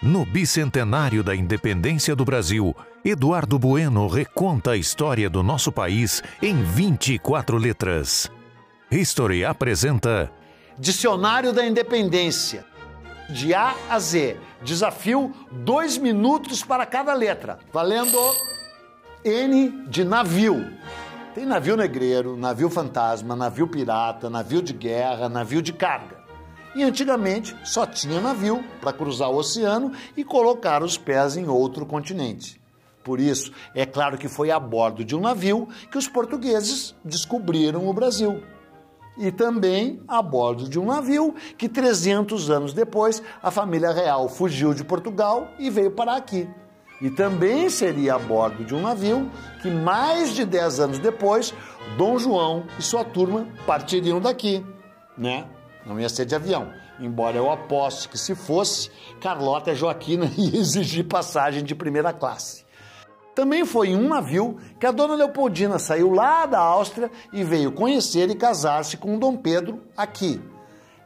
No bicentenário da independência do Brasil, Eduardo Bueno reconta a história do nosso país em 24 letras. History apresenta Dicionário da Independência. De A a Z. Desafio: dois minutos para cada letra. Valendo N de navio. Tem navio negreiro, navio fantasma, navio pirata, navio de guerra, navio de carga. E antigamente só tinha navio para cruzar o oceano e colocar os pés em outro continente. Por isso, é claro que foi a bordo de um navio que os portugueses descobriram o Brasil. E também a bordo de um navio que 300 anos depois a família real fugiu de Portugal e veio parar aqui. E também seria a bordo de um navio que mais de 10 anos depois Dom João e sua turma partiriam daqui, né? Não ia ser de avião. Embora eu aposte que se fosse, Carlota Joaquina ia exigir passagem de primeira classe. Também foi em um navio que a dona Leopoldina saiu lá da Áustria e veio conhecer e casar-se com Dom Pedro aqui.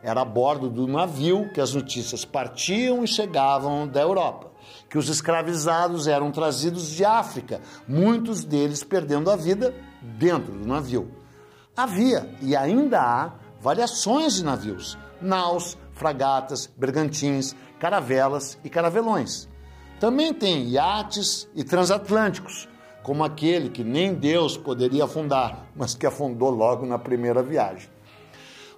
Era a bordo do navio que as notícias partiam e chegavam da Europa, que os escravizados eram trazidos de África, muitos deles perdendo a vida dentro do navio. Havia e ainda há variações de navios: naus, fragatas, bergantins, caravelas e caravelões. Também tem iates e transatlânticos, como aquele que nem Deus poderia afundar, mas que afundou logo na primeira viagem.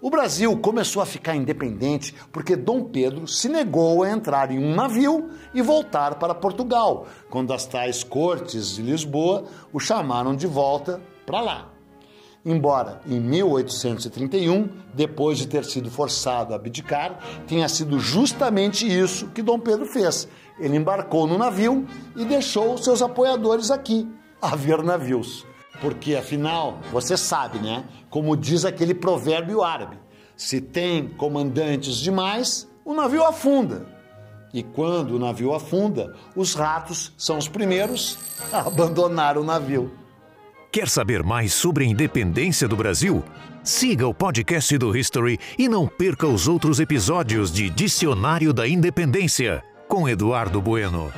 O Brasil começou a ficar independente porque Dom Pedro se negou a entrar em um navio e voltar para Portugal, quando as tais cortes de Lisboa o chamaram de volta para lá. Embora em 1831, depois de ter sido forçado a abdicar, tenha sido justamente isso que Dom Pedro fez. Ele embarcou no navio e deixou seus apoiadores aqui, a ver navios. Porque afinal, você sabe, né? Como diz aquele provérbio árabe: se tem comandantes demais, o navio afunda. E quando o navio afunda, os ratos são os primeiros a abandonar o navio. Quer saber mais sobre a independência do Brasil? Siga o podcast do History e não perca os outros episódios de Dicionário da Independência com Eduardo Bueno.